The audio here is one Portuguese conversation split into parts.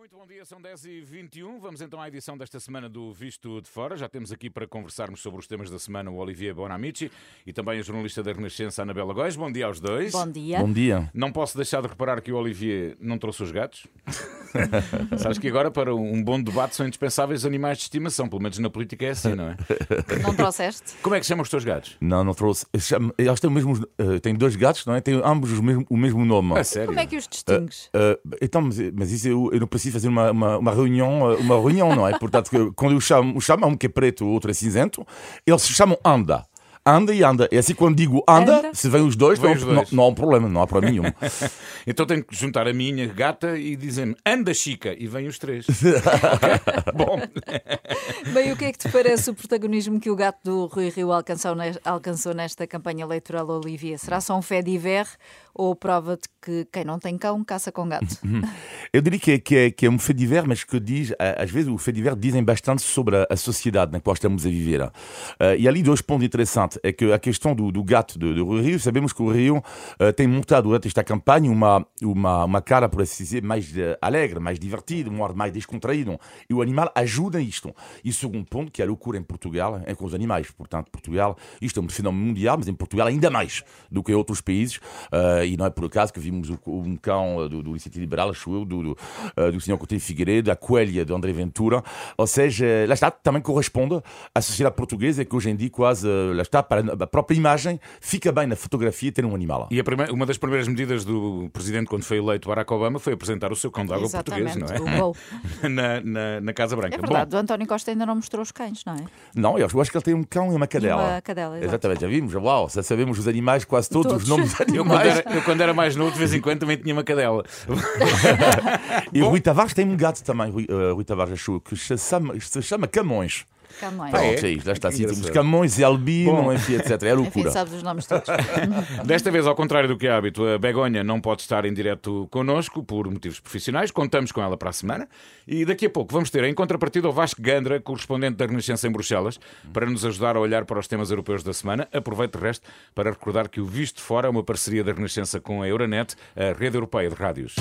Muito bom dia, são 10h21. Vamos então à edição desta semana do Visto de Fora. Já temos aqui para conversarmos sobre os temas da semana o Olivier Bonamici e também a jornalista da Renascença, Anabela Góis. Bom dia aos dois. Bom dia. Bom dia. Não posso deixar de reparar que o Olivier não trouxe os gatos. Sabes que agora, para um bom debate, são indispensáveis animais de estimação. Pelo menos na política é assim, não é? Não trouxeste? Como é que chamam os teus gatos? Não, não trouxe. Chamo- Eles têm o mesmo. eh, têm dois gatos, não é? Têm ambos o mesmo, o mesmo nome. A sério? Como é que os distingues? Eh, então, mas, mas isso eu, eu não preciso fazer uma, uma, uma reunião, eh, uma reunião, não é? Portanto, quando eu chamo, eu chamo um que é preto, o outro é cinzento, eles se chamam Anda. Anda e anda. É assim quando digo anda, Anda. se vêm os dois, Vêm não, os dois. Não, não há um problema, não há problema nenhum. Então tenho que juntar a minha gata e dizer-me anda Chica e vêm os três. Bom, Bem, o que é que te parece o protagonismo que o gato do Rui Rio alcançou, alcançou nesta campanha eleitoral, Olivia? Será só um fé de ver ou prova de que quem não tem cão caça com gato? Eu diria que é, que é, que é um fait divers, mas que diz, às vezes, o fait divers dizem bastante sobre a, sociedade na qual estamos a viver. Uh, e ali dois pontos interessantes. É que a questão do, do gato de Rui Rio, sabemos que o Rio uh, tem montado durante esta campanha uma, uma, uma cara, por assim dizer, mais eh, alegre, mais divertida, um ar mais descontraído. E o animal ajuda isto. E segundo ponto, que é a loucura em Portugal, é com os animais. Portanto, Portugal, isto é um fenómeno mundial, mas em Portugal ainda mais do que em outros países. Uh, e não é por acaso que vimos o, um cão do, do Iniciativa Liberal, acho eu, do, do, uh, do Sr. Coutinho Figueiredo, a coelha de André Ventura. Ou seja, lá está, também corresponde à sociedade portuguesa que hoje em dia quase, uh, lá está, para a própria imagem, fica bem na fotografia ter um animal. e a primeira- uma das primeiras medidas do presidente quando foi eleito Barack Obama foi apresentar o seu cão d'água português, não Exatamente, é? o Gol. na, na, na Casa Branca. É verdade, o António Costa ainda não mostrou os cães, não é? Não, eu acho eu acho que ele tem um cão e uma cadela. uma cadela, exato. Exatamente, já vimos, uau, já sabemos os animais, quase todos, Todos. os nomes dos Bom, eu, quando animais. era, eu, quando era mais novo, de vez em quando também tinha uma cadela. E o Rui Tavares tem um gato também, Rui, uh, Rui Tavares achou, que se chama, se chama Camões. Camões. Ah, é? Pronto, é lá está assim, temos. Camões e Albino, Bom. enfim, etc. É Enfim, loucura. sabes os nomes todos. Desta vez, ao contrário do que é hábito, a Begonha não pode estar em direto connosco por motivos profissionais. Contamos com ela para a semana. E daqui a pouco vamos ter em contrapartida o Vasco Gandra, correspondente da Renascença em Bruxelas, para nos ajudar a olhar para os temas europeus da semana. Aproveito de resto para recordar que o Visto de Fora é uma parceria da Renascença com a Euronet, a rede europeia de rádios.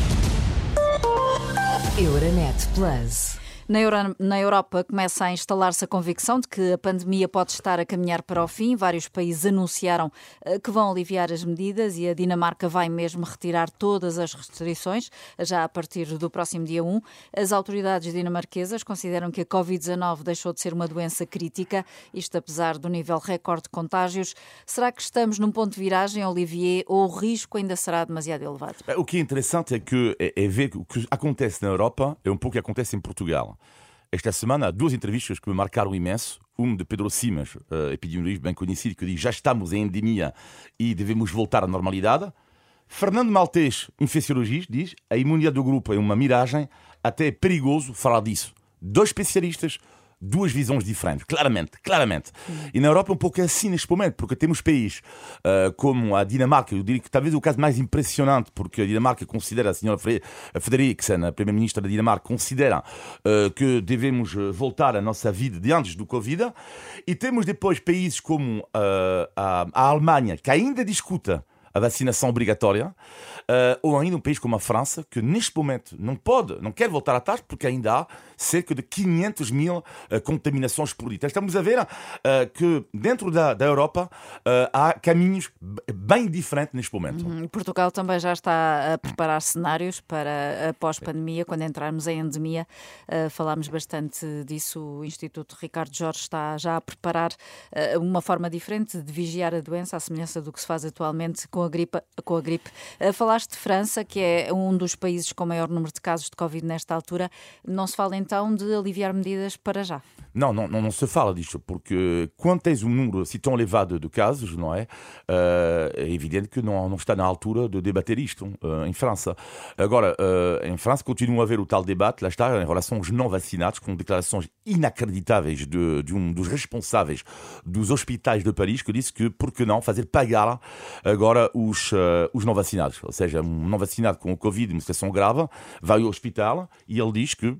Euronet Plus. Na, Euro- na Europa começa a instalar-se a convicção de que a pandemia pode estar a caminhar para o fim. Vários países anunciaram eh, que vão aliviar as medidas e a Dinamarca vai mesmo retirar todas as restrições, já a partir do próximo dia 1. As autoridades dinamarquesas consideram que a Covid-19 deixou de ser uma doença crítica, isto apesar do nível recorde de contágios. Será que estamos num ponto de viragem, Olivier, ou o risco ainda será demasiado elevado? O que é interessante é que é, é ver o que acontece na Europa é um pouco o que acontece em Portugal. Esta semana há duas entrevistas que me marcaram imenso. Uma de Pedro Simas, uh, epidemiologista bem conhecido, que diz já estamos em endemia e devemos voltar à normalidade. Fernando Maltês, infecciologista, diz a imunidade do grupo é uma miragem, até é perigoso falar disso. Dois especialistas, duas visões diferentes, claramente, claramente. E na Europa é um pouco assim neste momento, porque temos países uh, como a Dinamarca, eu diria que talvez o caso mais impressionante, porque a Dinamarca considera, a senhora Fre- Frederiksen, a primeira-ministra da Dinamarca, considera uh, que devemos uh, voltar à nossa vida de antes do Covid. E temos depois países como uh, a, a Alemanha, que ainda discuta a vacinação obrigatória, eh, ou ainda um país como a França, que neste momento não pode, não quer voltar atrás, porque ainda há cerca de 500 mil eh, contaminações por. Então, Estamos a ver eh, que dentro da, da Europa eh, há caminhos bem diferentes neste momento. Hum, Portugal também já está a preparar cenários para a pós-pandemia, quando entrarmos em endemia. Falámos bastante disso. O Instituto Ricardo Jorge está já a preparar uma forma diferente de vigiar a doença, à semelhança do que se faz atualmente com a gripe. Com a gripe. Falaste de França, que é um dos países com maior número de casos de Covid nesta altura. Não se fala então de aliviar medidas para já. Não, não, não, não se fala disto, porque quando tens um número assim tão elevado de casos, não é? Eh, é evidente que não, não está na altura de debater isto eh, em França. Agora, eh, em França continua a haver o tal debate, lá está, em relação aos não vacinados, com declarações inacreditáveis de, de um dos responsáveis dos hospitais de Paris, que disse que, por que não, fazer pagar agora os, os não vacinados. Ou seja, um não vacinado com o Covid, uma situação grave, vai ao hospital e ele diz que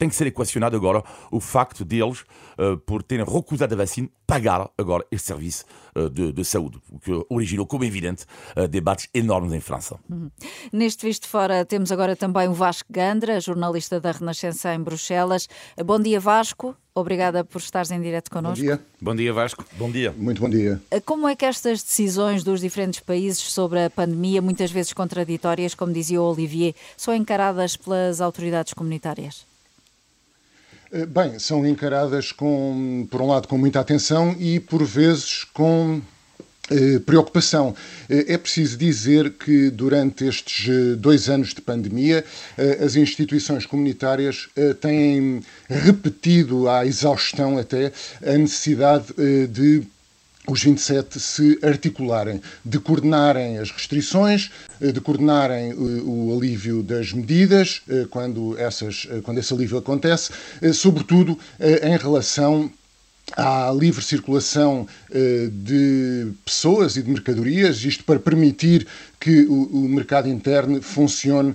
tem que ser equacionado agora o facto deles, uh, por terem recusado a vacina, pagar agora este serviço de, de, saúde, o que originou, como é evidente, debates enormes em França. Uhum. Neste Visto Fora temos agora também o Vasco Gandra, jornalista da Renascença em Bruxelas. Bom dia, Vasco. Obrigada por estares em direto connosco. Bom dia. Bom dia, Vasco. Bom dia. Muito bom dia. Como é que estas decisões dos diferentes países sobre a pandemia, muitas vezes contraditórias, como dizia o Olivier, são encaradas pelas autoridades comunitárias? Eh, bem, são encaradas com, por um lado, com muita atenção e, por vezes, com eh, preocupação. Eh, é preciso dizer que durante estes dois anos de pandemia, as instituições comunitárias têm repetido à exaustão até a necessidade de os 27 se articularem, de coordenarem as restrições, de coordenarem o, alívio das medidas quando, essas, quando esse alívio acontece, sobretudo em relação à livre circulação de pessoas e de mercadorias, isto para permitir que o, mercado interno funcione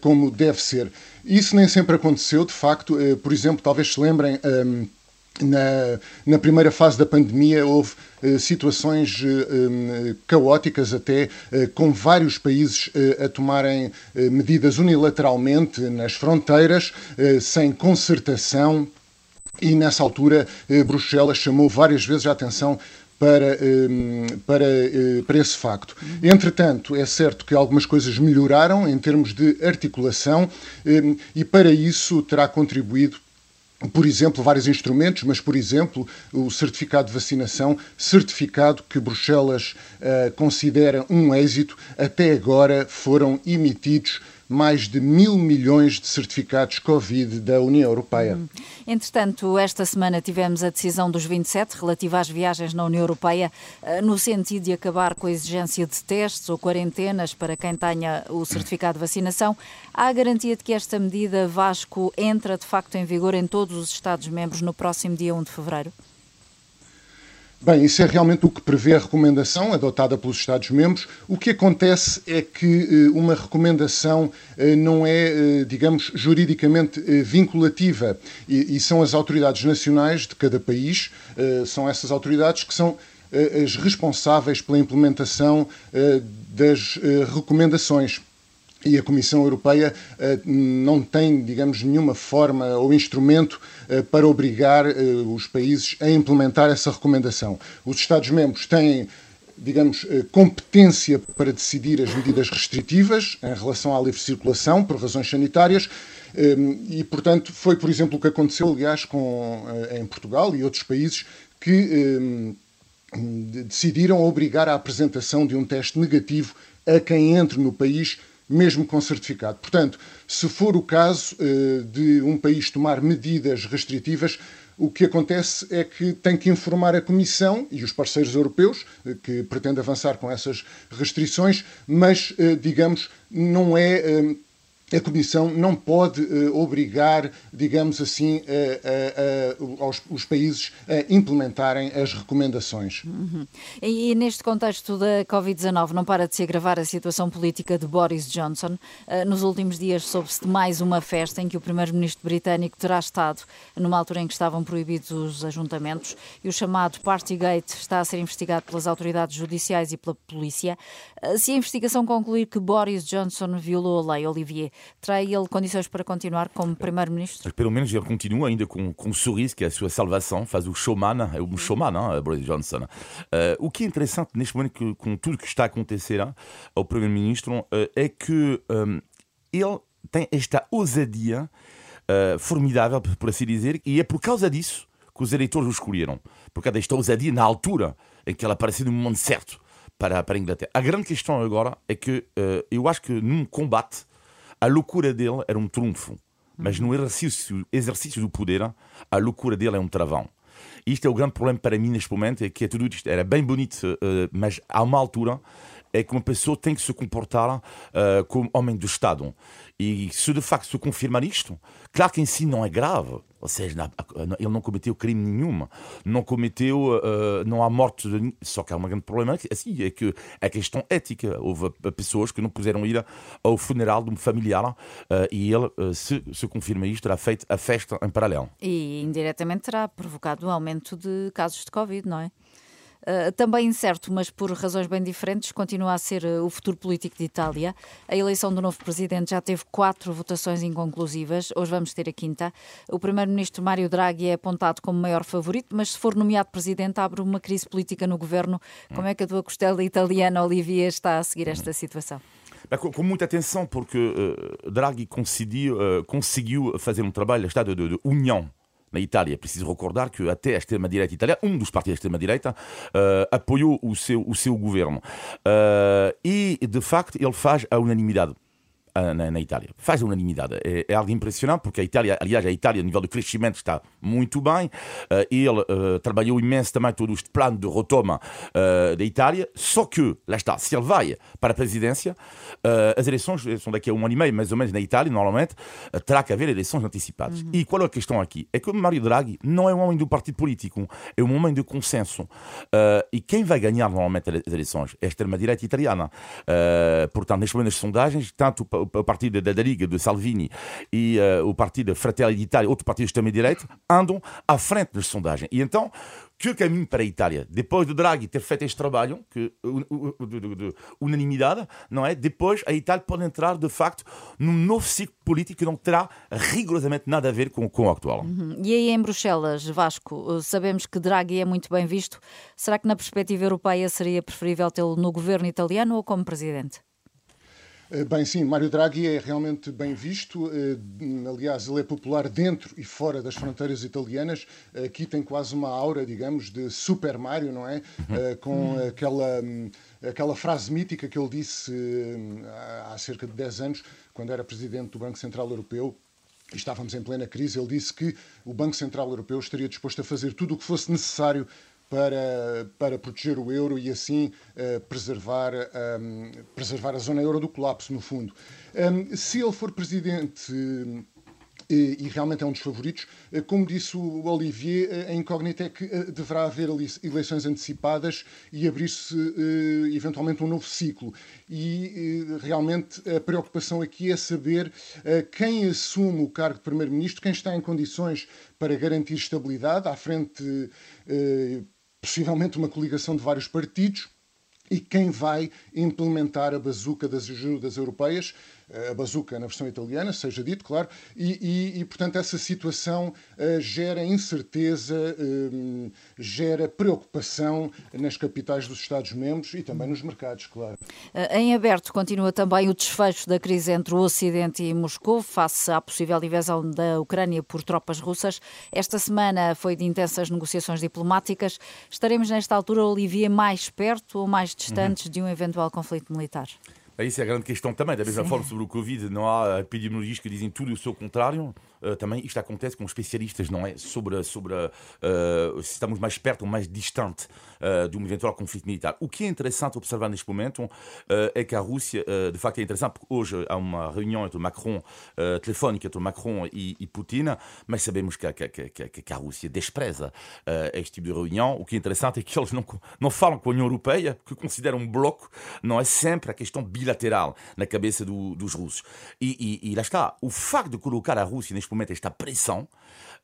como deve ser. Isso nem sempre aconteceu, de facto. Por exemplo, talvez se lembrem. Na, na, primeira fase da pandemia houve situações um, caóticas até, com vários países a tomarem medidas unilateralmente nas fronteiras, sem concertação, e nessa altura eh, Bruxelas chamou várias vezes a atenção para, para, eh, para esse facto. Entretanto, é certo que algumas coisas melhoraram em termos de articulação e para isso terá contribuído por exemplo, vários instrumentos, mas, por exemplo, o certificado de vacinação, certificado que Bruxelas uh, considera um êxito, até agora foram emitidos mais de mil milhões de certificados Covid da União Europeia. Hum. Entretanto, esta semana tivemos a decisão dos 27 relativa às viagens na União Europeia, eh, no sentido de acabar com a exigência de testes ou quarentenas para quem tenha o certificado de vacinação. Há a garantia de que esta medida, Vasco, entra de facto em vigor em todos os Estados-membros no próximo dia 1 de fevereiro? Bem, isso é realmente o que prevê a recomendação adotada pelos Estados-membros. O que acontece é que eh, uma recomendação eh, não é, eh, digamos, juridicamente vinculativa e são as autoridades nacionais de cada país, são essas autoridades que são as responsáveis pela implementação das recomendações e a Comissão Europeia uh, não tem, digamos, nenhuma forma ou instrumento uh, para obrigar uh, os países a implementar essa recomendação. Os Estados-membros têm, digamos, competência para decidir as medidas restritivas em relação à livre circulação por razões sanitárias. E, portanto, foi, por exemplo, o que aconteceu, aliás, com, em Portugal e outros países que decidiram obrigar a apresentação de um teste negativo a quem entre no país mesmo com certificado. Portanto, se for o caso uh, de um país tomar medidas restritivas, o que acontece é que tem que informar a Comissão e os parceiros europeus uh, que pretendem avançar com essas restrições, mas, uh, digamos, não é a Comissão não pode uh, obrigar, digamos assim, uh, uh, aos, os países a implementarem as recomendações. Uhum. E, e, neste contexto da Covid-19, não para de se agravar a situação política de Boris Johnson. Nos últimos dias soube-se de mais uma festa em que o primeiro-ministro britânico terá estado, numa altura em que estavam proibidos os ajuntamentos, e o chamado Partygate está a ser investigado pelas autoridades judiciais e pela polícia. Se a investigação concluir que Boris Johnson violou a lei, Olivier, Terá ele condições para continuar como Primeiro-Ministro? Pelo menos ele continua ainda com, com um sorriso, que é a sua salvação, faz o showman, é um showman, hein, Boris Johnson. Uh, o que é interessante neste momento, com tudo que está a acontecer ao Primeiro-Ministro, uh, é que um, eh, ele tem esta ousadia uh, formidável, por assim dizer, e é por causa disso que os eleitores o escolheram. Por causa desta ousadia na altura em que ele apareceu no momento certo para, para a Inglaterra. A grande questão agora é que eu acho que num combate a loucura dele era um trunfo, mas no exercício, exercício do poder, a loucura dele é um travão. Isto é o grande problema para mim neste momento, é que é tudo isto era bem bonito, uh, mas a uma altura é que uma pessoa tem que se comportar uh, como homem do Estado. E se de facto se confirmar isto, claro que em si não é grave, Ou seja, ele não cometeu crime nenhum, não cometeu, uh, não há morte. De... Só que há um grande problema assim, é que a questão ética. Houve pessoas que não puderam ir ao funeral de um familiar uh, e ele, uh, se, se confirma isto, terá feito a festa em paralelo. E indiretamente terá provocado um aumento de casos de Covid, não é? Uh, também incerto, mas por razões bem diferentes, continua a ser uh, o futuro político de Itália. A eleição do novo presidente já teve quatro votações inconclusivas, hoje vamos ter a quinta. O primeiro-ministro Mário Draghi é apontado como maior favorito, mas se for nomeado presidente, abre uma crise política no governo. Como é que a tua costela italiana, Olivia, está a seguir esta situação? Com muita atenção, porque uh, Draghi conseguiu, conseguiu fazer um trabalho de, de, de união na Itália. Preciso recordar que até a extrema-direita italiana, um dos partidos da extrema-direita, uh, apoiou o seu, o seu governo. Uh, e, de facto, ele faz a unanimidade. Na, na, Itália. Faz unanimidade. É, é, algo impressionante porque a Itália, aliás, a Itália, a nível de crescimento, está muito bem. Uh, ele uh, trabalhou imenso também todo este plano de retoma uh, da Itália. Só que, lá está, se ele vai para a presidência, as eleições são daqui a um ano e meio, mais ou menos, na Itália, normalmente, terá que haver eleições antecipadas. Uhum. E qual é a questão aqui? É que o Mario Draghi não é um homem do partido político, é um homem de consenso. e quem vai ganhar normalmente as eleições é a extrema-direita italiana. portanto, neste momento, as sondagens, tanto o partido da, Liga de Salvini e uh, o partido Fratelli d'Italia, outro partido de extrema-direita, andam à frente das sondagens. E então, que caminho para a Itália? Depois do Draghi ter feito este trabalho, que, de, de, unanimidade, não é? Depois a Itália pode entrar, de facto, num novo ciclo político que não terá rigorosamente nada a ver com, com o atual. Uhum. E aí em Bruxelas, Vasco, sabemos que Draghi é muito bem visto. Será que na perspectiva europeia seria preferível tê-lo no governo italiano ou como presidente? Eh, bem, sim, Mário Draghi é realmente bem visto. Eh, aliás, ele é popular dentro e fora das fronteiras italianas. Aqui tem quase uma aura, digamos, de Super Mario, não é? Uhum. Com aquela, aquela frase mítica que ele disse há cerca de 10 anos, quando era presidente do Banco Central Europeu. E estávamos em plena crise. Ele disse que o Banco Central Europeu estaria disposto a fazer tudo o que fosse necessário para, para proteger o euro e assim uh, preservar, um, preservar a zona euro do colapso, no fundo. Um, se ele for presidente e, e realmente é um dos favoritos. Eh, como disse o Olivier, eh, a incógnita é que deverá haver eleições antecipadas e abrir-se eventualmente um novo ciclo. E realmente a preocupação aqui é saber quem assume o cargo de Primeiro-Ministro, quem está em condições para garantir estabilidade à frente possivelmente uma coligação de vários partidos, e quem vai implementar a bazuca das ajudas europeias a bazuca na versão italiana, seja dito, claro, e, e, e portanto essa situação uh, gera incerteza, uh, gera preocupação nas capitais dos Estados-membros e também nos mercados, claro. Uh, em aberto continua também o desfecho da crise entre o Ocidente e Moscou, face à possível invasão da Ucrânia por tropas russas. Esta semana foi de intensas negociações diplomáticas. Estaremos nesta altura, Olivia, mais perto ou mais distantes uhum. de um eventual conflito militar? Isso é a grande questão também. Da mesma Sim. forma, sobre o Covid, não há epidemiologistas que dizem tudo o seu contrário. Uh, também isto acontece com especialistas, não é? Sobre, sobre uh, se estamos mais perto ou mais distante uh, de um eventual conflito militar. O que é interessante observar neste momento é que a Rússia, de facto, é interessante, porque hoje há uma reunião entre Macron, telefónica entre Macron e, e Putin, mas sabemos que, que, que, que a Rússia despreza este tipo de reunião. O que é interessante é que eles não, não falam com a União Europeia, que consideram um bloco, não é sempre a questão bilateral na cabeça do, dos russos. E, e, e lá está, o facto de colocar a Rússia neste momento esta pressão,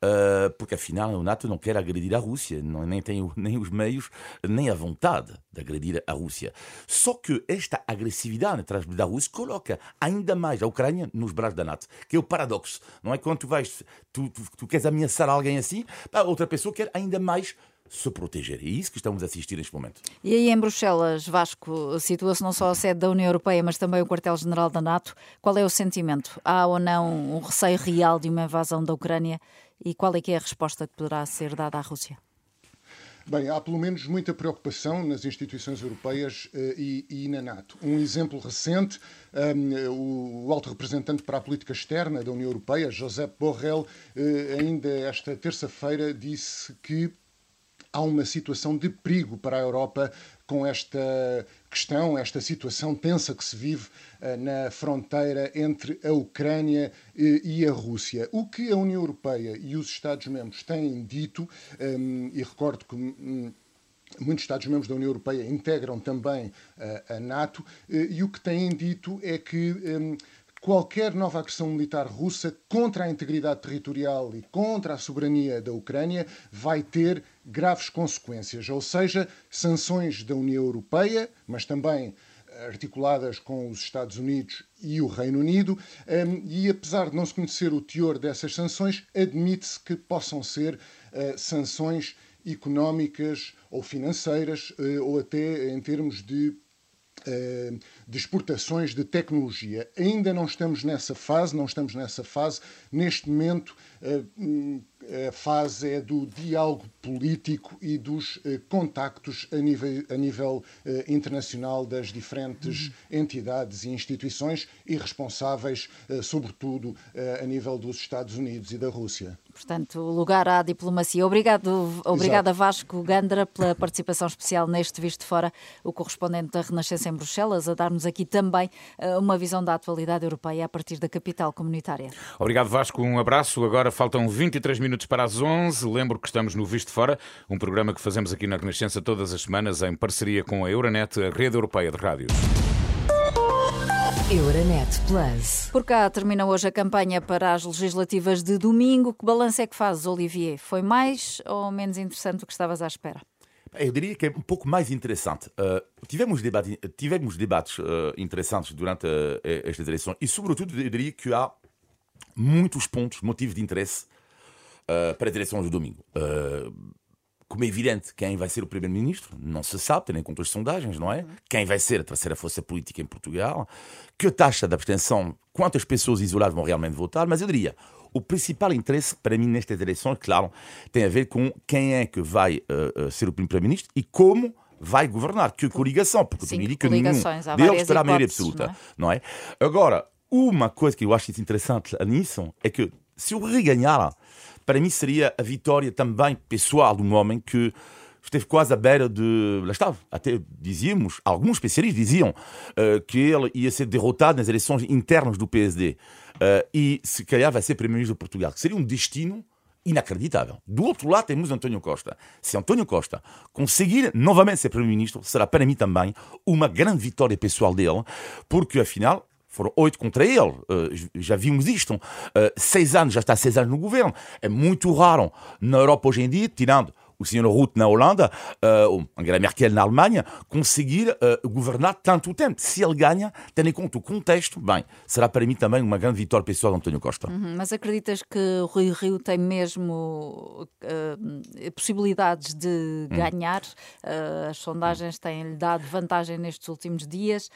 uh, porque afinal o NATO não quer agredir a Rússia, não, nem tem nem os meios, nem a vontade de agredir a Rússia. Só que esta agressividade atrás da Rússia coloca ainda mais a Ucrânia nos braços da NATO, que é o paradoxo. Não é quando tu vais, tu, tu, tu queres ameaçar alguém assim, a outra pessoa quer ainda mais se proteger. É isso que estamos a assistir neste momento. E aí em Bruxelas, Vasco, situa-se não só a sede da União Europeia, mas também o quartel-general da NATO. Qual é o sentimento? Há ou não um receio real de uma invasão da Ucrânia? E qual é que é a resposta que poderá ser dada à Rússia? Bem, há pelo menos muita preocupação nas instituições europeias uh, e, e, na NATO. Um exemplo recente, um, o alto representante para a política externa da União Europeia, Josep Borrell, uh, ainda esta terça-feira disse que há uma situação de perigo para a Europa com esta questão, esta situação tensa que se vive uh, na fronteira entre a Ucrânia e, e a Rússia. O que a União Europeia e os Estados-membros têm dito, um, e recordo que. Um, Muitos Estados-membros da União Europeia integram também uh, a NATO, e o que têm dito é que um, qualquer nova agressão militar russa contra a integridade territorial e contra a soberania da Ucrânia vai ter graves consequências, ou seja, sanções da União Europeia, mas também articuladas com os Estados Unidos e o Reino Unido, hum, e apesar de não se conhecer o teor dessas sanções, admite-se que possam ser eh, sanções económicas ou financeiras, eh, ou até em termos de eh, de exportações de tecnologia. Ainda não estamos nessa fase, não estamos nessa fase. Neste momento, hum, a fase é do diálogo político e dos eh, contactos a nível, a nível eh, internacional das diferentes entidades e instituições e responsáveis, eh, sobretudo, a nível dos Estados Unidos e da Rússia. Portanto, lugar à diplomacia. Obrigado, obrigada Vasco Gandra pela participação especial neste Visto Fora, o correspondente da Renascença em Bruxelas, a dar-nos aqui também uma visão da atualidade europeia a partir da capital comunitária. Obrigado Vasco, um abraço. Agora faltam 23 minutos para as 11. Lembro que estamos no Visto Fora, um programa que fazemos aqui na Renascença todas as semanas em parceria com a Euronet, a rede europeia de rádios. Euronet Plus. Por cá termina hoje a campanha para as legislativas de domingo. Que balanço é que fazes, Olivier? Foi mais ou menos interessante do que estavas à espera? Eu diria que é um pouco mais interessante. Uh, tivemos, debate, tivemos debates uh, interessantes durante uh, estas eleições e, sobretudo, eu diria que há muitos pontos, motivos de interesse para as eleições do domingo. Como é evidente, quem vai ser o primeiro-ministro não se sabe, tendo em conta as sondagens, não é? Quem vai ser a terceira força política em Portugal, que taxa de abstenção, quantas pessoas isoladas vão realmente votar, mas eu diria, o principal interesse para mim nestas eleições, claro, tem a ver com quem é que vai uh, ser o primeiro-ministro e como vai governar, que coligação, porque Sim, eu que nenhum deles terá a maioria absoluta, não é? não é? Agora, uma coisa que eu acho interessante nisso é que se o reganhar para mim seria a vitória também pessoal de um homem que esteve quase à beira de. Lá estava, até dizíamos, alguns especialistas diziam uh, que ele ia ser derrotado nas eleições internas do PSD. Uh, eh, e se calhar vai ser primeiro-ministro de Portugal, que seria um destino inacreditável. Do outro lado temos António Costa. Se António Costa conseguir novamente ser primeiro-ministro, será para mim também uma grande vitória pessoal dele, porque afinal foram oito contra ele. Uh, já vimos isto. Uh, seis anos, já está seis anos no governo. É muito raro na Europa hoje em dia, tirando o Sr. Rutte na Holanda, uh, Angela Merkel na Alemanha, conseguir uh, governar tanto tempo. Se ele ganha, tendo em conta o contexto, bem, será para mim também uma grande vitória pessoal de António Costa. Uhum, mas acreditas que o Rui Rio tem mesmo uh, possibilidades de uhum. ganhar? Uh, as sondagens têm-lhe dado vantagem nestes últimos dias.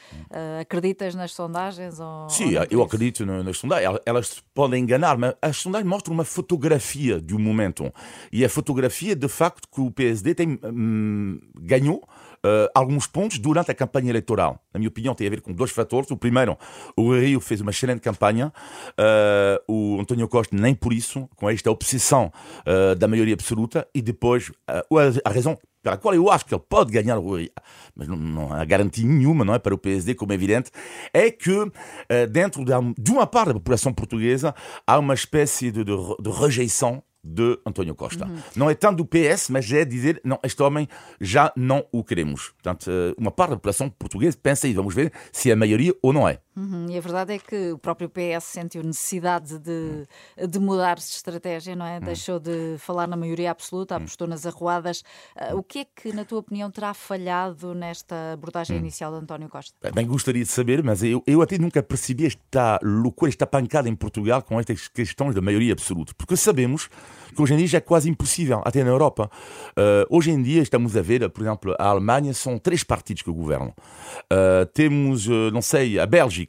acreditas nas sondagens? Ou, Sim, ou eu acredito nas sondagens. Elas podem enganar, mas as sondagens mostram uma fotografia de um momento. E a fotografia, de facto, facto que o PSD tem, hum, ganhou Uh, alguns pontos durante a campanha eleitoral. Na minha opinião, tem a ver com dois fatores. O primeiro, o Rio fez uma excelente campanha, uh, o António Costa nem por isso, com esta obsessão uh, da maioria absoluta, e depois a razão pela qual eu acho que ele pode ganhar o Rio, mas não, não há garantia nenhuma, não é, para o PSD, como é evidente, é que dentro de uma parte da população portuguesa há uma espécie de, de, de rejeição de António Costa. Uhum. Não é tanto do PS, mas é dizer, não, este homem já não o queremos. Portanto, uma parte da população portuguesa pensa e vamos ver se é a maioria ou não é. Uhum. E a verdade é que o próprio PS sentiu necessidade de, de mudar-se de estratégia, não é? Uhum. Deixou de falar na maioria absoluta, uhum. apostou nas arruadas. Uh, o que é que, na tua opinião, terá falhado nesta abordagem uhum. inicial de António Costa? Bem, gostaria de saber, mas eu, eu até nunca percebi esta loucura, esta pancada em Portugal com estas questões da maioria absoluta. Porque sabemos que hoje em dia já é quase impossível, até na Europa. Uh, hoje em dia estamos a ver, por exemplo, a Alemanha são três partidos que governam. Uh, temos, não sei, a Bélgica,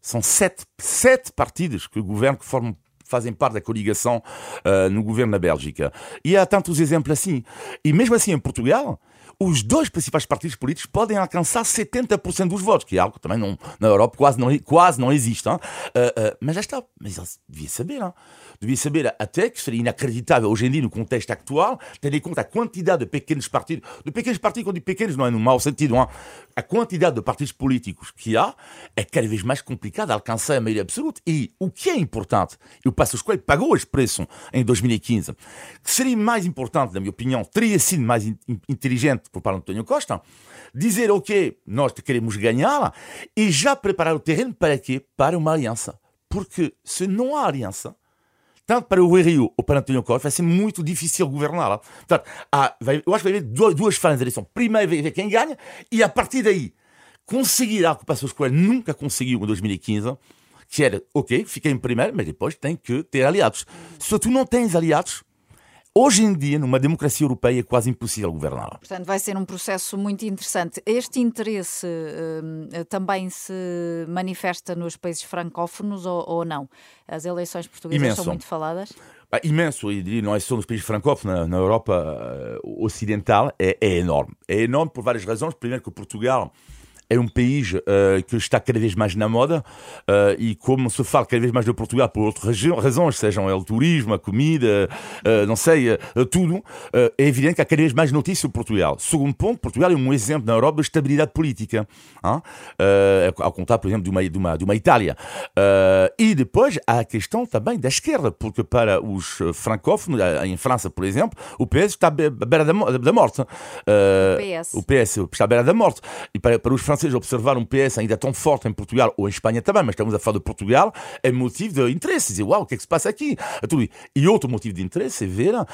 são sete, sete partidos que governam, que formam fazem parte da coligação uh, no governo da Bélgica. E há tantos exemplos assim. E mesmo assim em Portugal, os dois principais partidos políticos podem alcançar 70% dos votos, que é algo que também não, na Europa quase não, quase não existe. Hein? Uh, uh, mas já está. Mas devia saber. Hein? Devia saber até que seria inacreditável hoje em dia, no contexto atual, tendo em conta a quantidade de pequenos partidos, de pequenos partidos, quando digo pequenos não é no mau sentido, não, a quantidade de partidos políticos que há é cada vez mais complicado alcançar a maioria absoluta. E o que é importante, e o Passos Coelho pagou esse preço em 2015, que seria mais importante, na minha opinião, teria sido mais inteligente por parte de António Costa, dizer, ok, nós queremos ganhar e já preparar o terreno para quê? Para uma aliança. Porque se não há aliança, tanto para o Rio ou para António Costa, vai ser muito difícil governar. Portanto, há, vai, eu acho que vai haver duas, duas fases eleição. Primeiro vai ver quem ganha e a partir daí conseguir algo que o Passos Coelho nunca conseguiu em 2015, que era, ok, fiquei em primeiro, mas depois tem que ter aliados. Se tu não tens aliados, Hoje em dia, numa democracia europeia, é quase impossível governar. Portanto, vai ser um processo muito interessante. Este interesse uh, também se manifesta nos países francófonos ou, ou não? As eleições portuguesas Imenso. são muito faladas? Ah, imenso, e diria, não é só nos países francófonos, na, na Europa uh, ocidental, é, é, enorme. É enorme por várias razões. Primeiro que Portugal é um país uh, que está cada vez mais na moda uh, e como se fala cada vez mais de Portugal por outras razões, sejam o turismo, a comida, uh, não sei, tudo, é evidente que há cada vez mais notícias sobre Portugal. Segundo ponto, Portugal é um exemplo na Europa de estabilidade política, hein? ao contar, por exemplo, de uma, de uma, de uma Itália. e depois há a questão também da esquerda, porque para os francófonos, em França, por exemplo, o PS está à beira da morte. o PS. O PS está à beira da morte. E para, para os franceses, observar um PS ainda tão forte em Portugal, ou em Espanha também, mas estamos a falar de Portugal, é motivo de interesse. Dizer, uau, o que é que se passa aqui? E outro motivo de interesse é ver, lá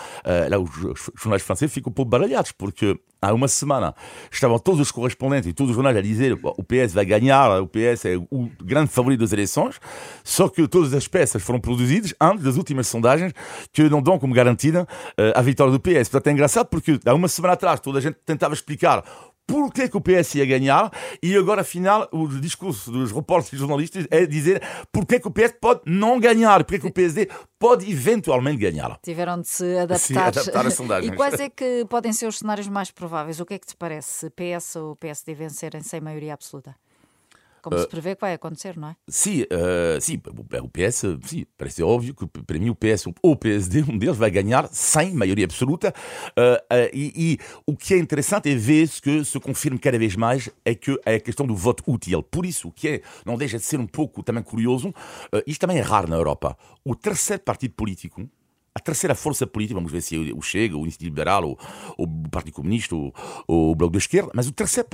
os jornais franceses ficam um pouco baralhados, porque há uma semana estavam todos os correspondentes e todos os jornais a dizer o PS vai ganhar, o PS é o grande favorito das eleições, só que todas as peças foram produzidas antes das últimas sondagens que não dão como garantida a vitória do PS. Portanto, é engraçado porque há uma semana atrás toda a gente tentava explicar porque que o PS ia ganhar e agora afinal o discurso dos repórteres e jornalistas é dizer porque que o PS pode não ganhar, porque que o PSD pode eventualmente ganhar. Tiveram de se adaptar. Se adaptar às sondagens. E quais é que podem ser os cenários mais prováveis? O que é que te parece? PS ou PSD vencerem sem maioria absoluta? Como se prevê que vai acontecer, não é? Sim, uh, sim, o PS, sim, parece óbvio que para mim o PS ou o PSD, um deles vai ganhar sem maioria absoluta. Uh, uh, e, e, o que é interessante é ver -se que se confirma cada vez mais é que é a questão do voto útil. Por isso, o que é, não deixa de ser um pouco também curioso, isto também é raro na Europa. O terceiro partido político, a terceira força política, vamos ver se é o Chega, o Instituto Liberal, ou, o Partido Comunista, ou, o Bloco da Esquerda, mas a terceira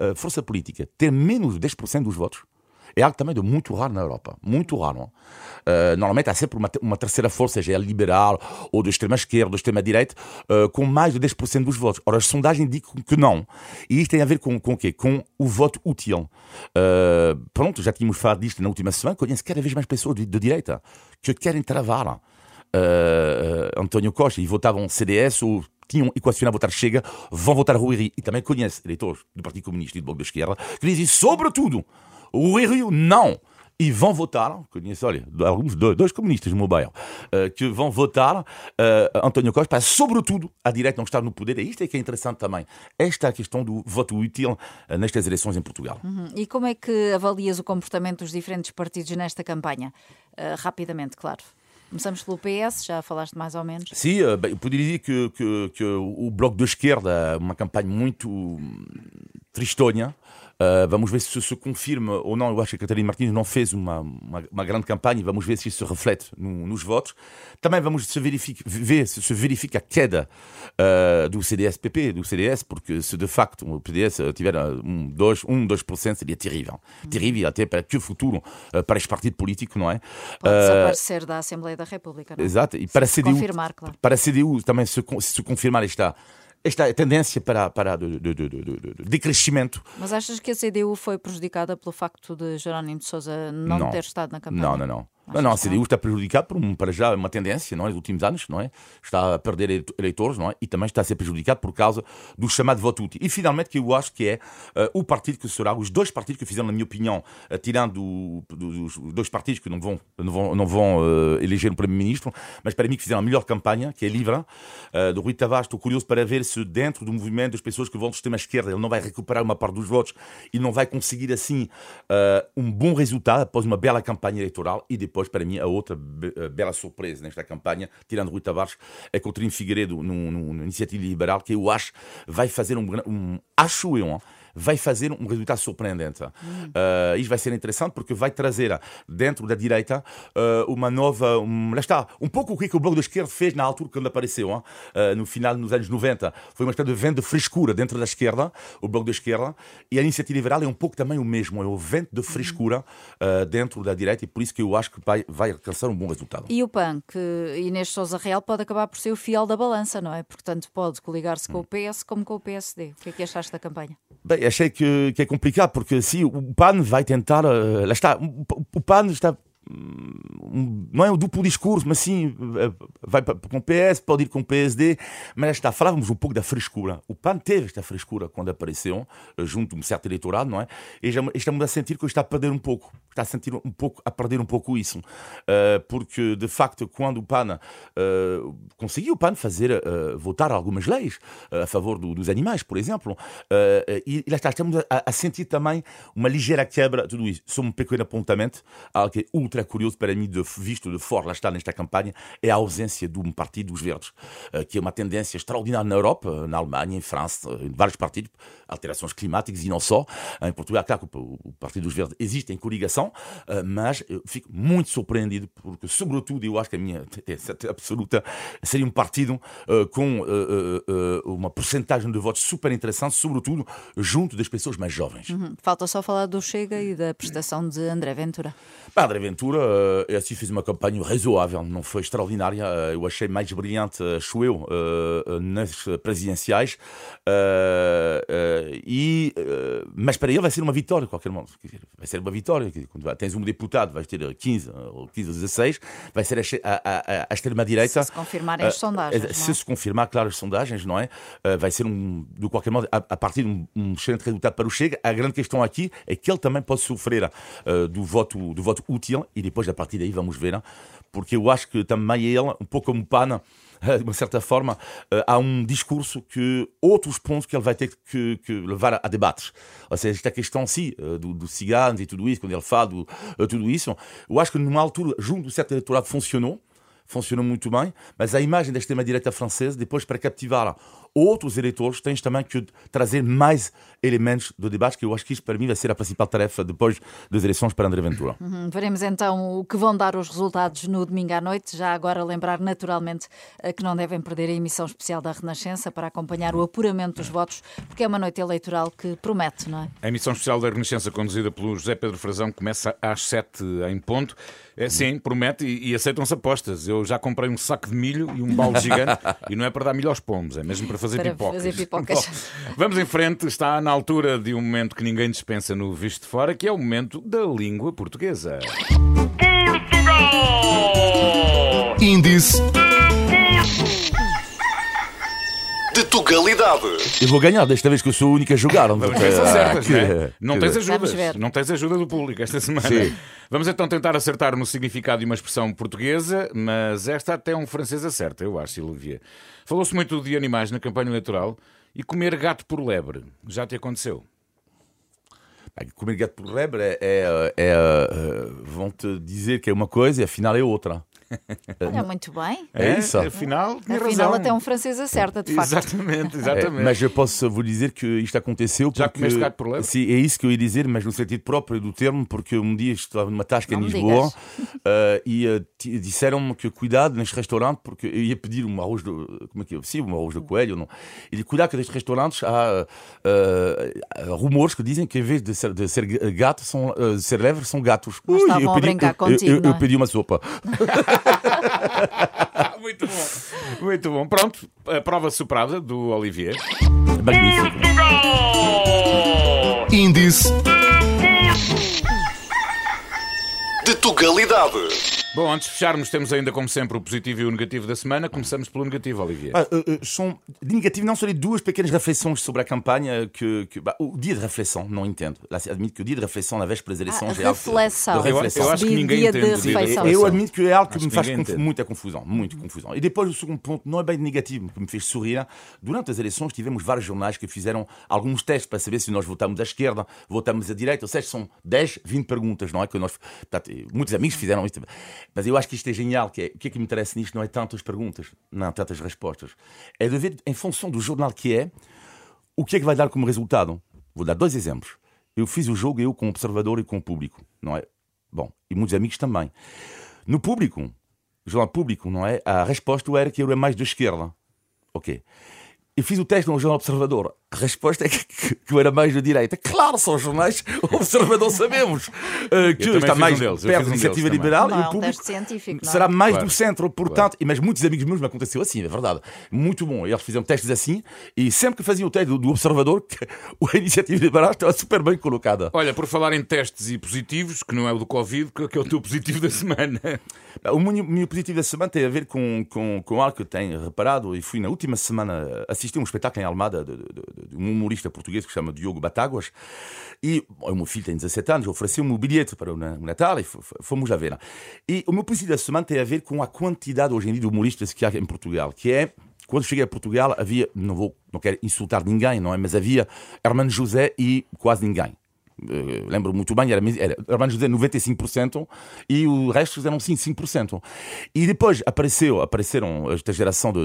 eh, força política ter menos de 10% dos votos é algo também de muito raro na Europa. Muito raro. Uh, normalmente há sempre uma, uma, terceira força, seja liberal, ou da extrema-esquerda, ou da extrema-direita, uh, com mais de 10% dos votos. Ora, as sondagens indicam que não. E isto tem a ver com, com o quê? Com o voto útil. Uh, pronto, já tínhamos falado disto na última semana, conheço cada vez mais pessoas de, de direita que querem travar uh, António Costa e votavam CDS ou tinham equacionado votar Chega, vão votar Rui Rio. E também conhece eleitores do Partido Comunista e do Bloco da Esquerda que dizem, sobretudo, Rui Rio não e vão votar, conheço, olha, alguns dois, comunistas no meu bairro, uh, que vão votar uh, António Costa sobretudo, a direita não estar no poder. E isto é que é interessante também. Esta é questão do voto útil uh, nestas eleições em Portugal. Uhum. E como é que avalias o comportamento dos diferentes partidos nesta campanha? rapidamente, claro. Começamos pelo PS, já falaste mais ou menos. Sim, eh, eu poderia dizer que, que, que o Bloco da Esquerda uma campanha muito tristonha. Uh, vamos ver se se confirma ou não. Eu acho que a Catarina Martins não fez uma, uma, uma grande campanha. Vamos ver se isso se reflete no, nos votos. Também vamos se ver se se verifica a queda uh, do CDS-PP, do CDS, porque se de facto o PDS tiver um 2%, um, 2% seria terrível. Uhum. Terrível até para que o futuro, uh, para este partido político, não é? Pode desaparecer da Assembleia da República, não é? Exato. E para a CDU, confirmar, claro. para a CDU também se, se confirmar esta esta tendência para, para de, de, de, de, crescimento. Mas achas que a CDU foi prejudicada pelo facto de Jerónimo de Sousa não, não ter estado na campanha? Não, não, não. Não, não, a CDU está prejudicada por um, para já uma tendência, não é? Nos últimos anos, não é? Está a perder eleitores, não é? E também está a ser prejudicado por causa do chamado voto útil. E finalmente, que eu acho que é uh, o partido que será, os dois partidos que fizeram, na minha opinião, uh, tirando dos dois partidos que não vão, não vão, não vão uh, eleger um primeiro-ministro, mas para mim que fizeram a melhor campanha, que é Livre, do Rui Tavares. Estou curioso para ver se dentro do movimento das pessoas que vão do sistema esquerda, ele não vai recuperar uma parte dos votos e não vai conseguir assim um bom resultado após uma bela campanha eleitoral e depois, para mim, a outra bela surpresa nesta campanha, tirando Rui Tavares, é Coutinho Figueiredo numa iniciativa liberal que eu acho vai fazer um, um acho eu, vai fazer um resultado surpreendente. Uh, isto vai ser interessante porque vai trazer dentro da direita uh, uma nova. Um, lá está, um pouco o que, o Bloco da Esquerda fez na altura quando apareceu, uh, no final dos anos 90. Foi uma espécie de vento de frescura dentro da esquerda, o Bloco da Esquerda, e a iniciativa liberal é um pouco também o mesmo, é o vento de frescura dentro da direita, e por isso que eu acho que vai, vai alcançar um bom resultado. E o PAN, que Inês Souza Real pode acabar por ser o fiel da balança, não é? Portanto, pode coligar-se com o PS como com o PSD. O que é que achaste da campanha? Bem, achei que, que é complicado, porque sim, o PAN vai tentar. Uh, lá está, o PAN está não é um duplo discurso, mas sim, eh, vai com o PS, pode ir com o PSD, mas está, falávamos um pouco da frescura. O PAN teve esta frescura quando apareceu, eh, junto a um certo eleitorado, não é? E já estamos a sentir que está a perder um pouco, está a sentir um pouco, a perder um pouco isso, uh, porque de facto, quando o PAN uh, conseguiu o PAN fazer uh, votar algumas leis a favor do, dos animais, por exemplo, e lá está, estamos a, a, sentir também uma ligeira quebra, tudo isso. Só um pequeno apontamento, algo que é curioso para mim, de, visto de fora, lá está nesta campanha, é a ausência de um partido dos verdes, eh, que é uma tendência extraordinária na Europa, na Alemanha, em França, em vários partidos, alterações climáticas e não só. Em Portugal, claro que o Partido dos Verdes existe em coligação, eh, mas eu fico muito surpreendido, porque, sobretudo, eu acho que a minha é absoluta seria um partido eh, com uma porcentagem de votos super interessante, sobretudo junto das pessoas mais jovens. Uhum. Falta só falar do Chega e da prestação de André Ventura. André Ventura altura, uh, assim fez uma campanha razoável, não foi extraordinária. Uh, eu achei mais brilhante, acho eu, nas presidenciais. e, mas para ele vai ser uma vitória, de qualquer modo. Vai ser uma vitória. Quando tens um deputado, vais ter 15 ou 15 ou 16, vai ser a, a, a extrema-direita. Se se confirmarem as sondagens. Se é? se confirmar, claro, as sondagens, não é? vai ser, um, de qualquer modo, a, a partir de um, um excelente resultado para o Chega. A grande questão aqui é que ele também pode sofrer do, voto, do voto útil e depois a partir daí vamos ver, porque eu acho que também ele, um pouco como Pana, de uma certa forma, há um discurso que outros pontos que ele vai ter que, que levar a debates. Ou seja, esta questão, sim, eh, do, do ciganos e tudo isso, quando ele fala eh, tudo isso, eu acho que numa altura, junto do certo eleitorado, funcionou funcionou muito bem, mas a imagem da extrema-direita francesa, depois para captivar outros eleitores, tens também que trazer mais elementos do debate, que eu acho que isto para mim vai ser a principal tarefa depois das eleições para André Ventura. Uhum. Veremos então o que vão dar os resultados no domingo à noite. Já agora lembrar naturalmente eh, que não devem perder a emissão especial da Renascença para acompanhar o apuramento dos votos, porque é uma noite eleitoral que promete, não é? A emissão especial da Renascença, conduzida pelo José Pedro Frazão, começa às 7 em ponto. É, sim, promete e, e aceitam-se apostas. Eu já comprei um saco de milho e um balde gigante e não é para dar milho aos pombos, é mesmo para fazer para pipocas. Fazer pipocas. Bom, vamos em frente, está na altura de um momento que ninguém dispensa no Visto de Fora, que é o momento da língua portuguesa. Portugal! Índice de Tugalidade. Eu vou ganhar desta vez que eu sou a única a jogar. Não, Vamos ver se acertas, não, é? não tens ajudas. Não tens ajuda do público esta semana. Sim. Vamos então tentar acertar no significado de uma expressão portuguesa, mas esta até um francês acerta, eu acho, Silvia. Falou-se muito de animais na campanha eleitoral e comer gato por lebre. Já te aconteceu? Comer gato por lebre é, é, é, é vão-te dizer que é uma coisa e afinal é outra. Olha, muito bem. É, isso. Afinal, afinal razão. até um francês acerta, de facto. Exatamente, exatamente. É, mas eu posso vou dizer que isto aconteceu porque... Já comeste gato por leve? Sim, é isso que eu ia dizer, mas no sentido próprio do termo, porque um dia estava numa tasca Não em Lisboa uh, e uh, disseram-me que cuidado neste restaurante, porque eu ia pedir um arroz de... Como é que é? Sim, um arroz de coelho. Não? E de cuidado que nestes restaurantes há uh, rumores que dizem que em vez de ser, de ser gato, são, de ser leve, são gatos. Ui, eu, pedi, contigo, eu, eu, eu pedi uma sopa. muito bom. Muito bom. Pronto, a prova superada do Olivier. Magnífico. Índice de Tugalidade. Bom, antes de fecharmos, temos ainda, como sempre, o positivo e o negativo da semana. Começamos pelo negativo, Olivier. Ah, uh, uh, são, de negativo, não são ali duas pequenas reflexões sobre a campanha que. que bah, o dia de reflexão, não entendo. Lá, admito que o dia de reflexão, na véspera das eleições, Ah, é algo. reflexão. de Eu, reflexão. eu acho que ninguém de entende. Eu admito que é algo que Acho me faz entende. muita confusão, muito confusão. E depois o segundo ponto não é bem negativo, que me fez sorrir. Durante as eleições tivemos vários jornais que fizeram alguns testes para saber se nós votamos à esquerda, votamos à direita, ou seja, são 10, 20 perguntas, não é? Que nós, portanto, muitos amigos fizeram isto. Mas eu acho que isto é genial, que é, o que é que me interessa nisto não é tanto as perguntas, não tanto as respostas. É de ver, em função do jornal que é, o que é que vai dar como resultado. Vou dar dois exemplos. Eu fiz o jogo, eu com o observador e com o público, não é? Bom, e muitos amigos também. No público, jornal público, não é? A resposta era que eu era mais da esquerda. Ok. Eu fiz o teste no Jornal Observador. A resposta é que, que- que eu era mais da direita. Claro, são os jornais Observador, sabemos. uh, que está mais um deles, perto da um iniciativa liberal Não e é o público é? será mais Claro. do centro. Portanto, mas muitos amigos meus me aconteceu assim, é verdade. Muito bom. Eles fizeram testes assim e sempre que faziam o teste do, do Observador, a iniciativa liberal estava super bem colocada. Olha, por falar em testes e positivos, que não é o do Covid, que que é o teu positivo da semana. O meu, meu positivo da semana tem a ver com, com, com algo que eu tenho reparado e fui na última semana assistir um espetáculo em Almada de- de- de um humorista português que se chama Diogo Batáguas e o meu filho tem 17 anos, ofereceu-me um bilhete para o Na- o Natal e fomos a ver. E o meu positivo da semana tem a ver com a quantidade hoje em dia de humoristas que há em Portugal, que é quando cheguei a Portugal havia, não vou, não quero insultar ninguém, não é, mas havia Hermano José e quase ninguém. Eh, lembro muito bem, era, era Hermano José 95% e o resto eram sim 5%. E depois apareceu, apareceram esta geração de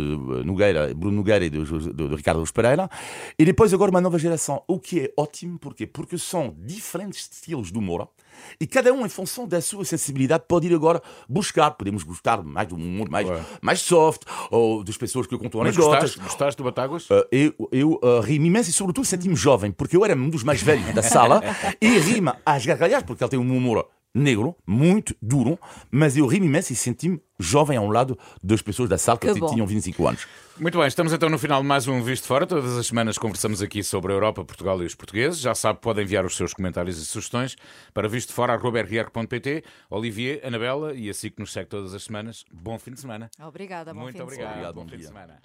Nogueira, Bruno Nogueira e de, de, de Ricardo Luz Pereira, e depois agora uma nova geração, o que é ótimo, porquê? Porque são diferentes estilos de humor e cada um, em função da sua sensibilidade, pode ir agora buscar. Podemos gostar mais de um humor mais, mais soft, ou das pessoas que contam anedotas. gostaste, gostaste do Batáguas? Uh, eu eu uh, ri-me imenso e, sobretudo, senti-me jovem, porque eu era um dos mais velhos da sala e ri-me às gargalhadas, porque ele tem um humor negro, muito duro, mas eu ri-me imenso e senti-me jovem ao lado das pessoas da sala que, Que tinham 25 anos. Muito bem, estamos então no final de mais um Visto Fora. Todas as semanas conversamos aqui sobre a Europa, Portugal e os portugueses. Já sabe, pode enviar os seus comentários e sugestões para vistofora.rr.pt. Olivier, Anabela e assim que nos segue todas as semanas. Bom fim de semana. Obrigada, bom Muito fim de semana. obrigado. Obrigado, Bom bom fim de semana.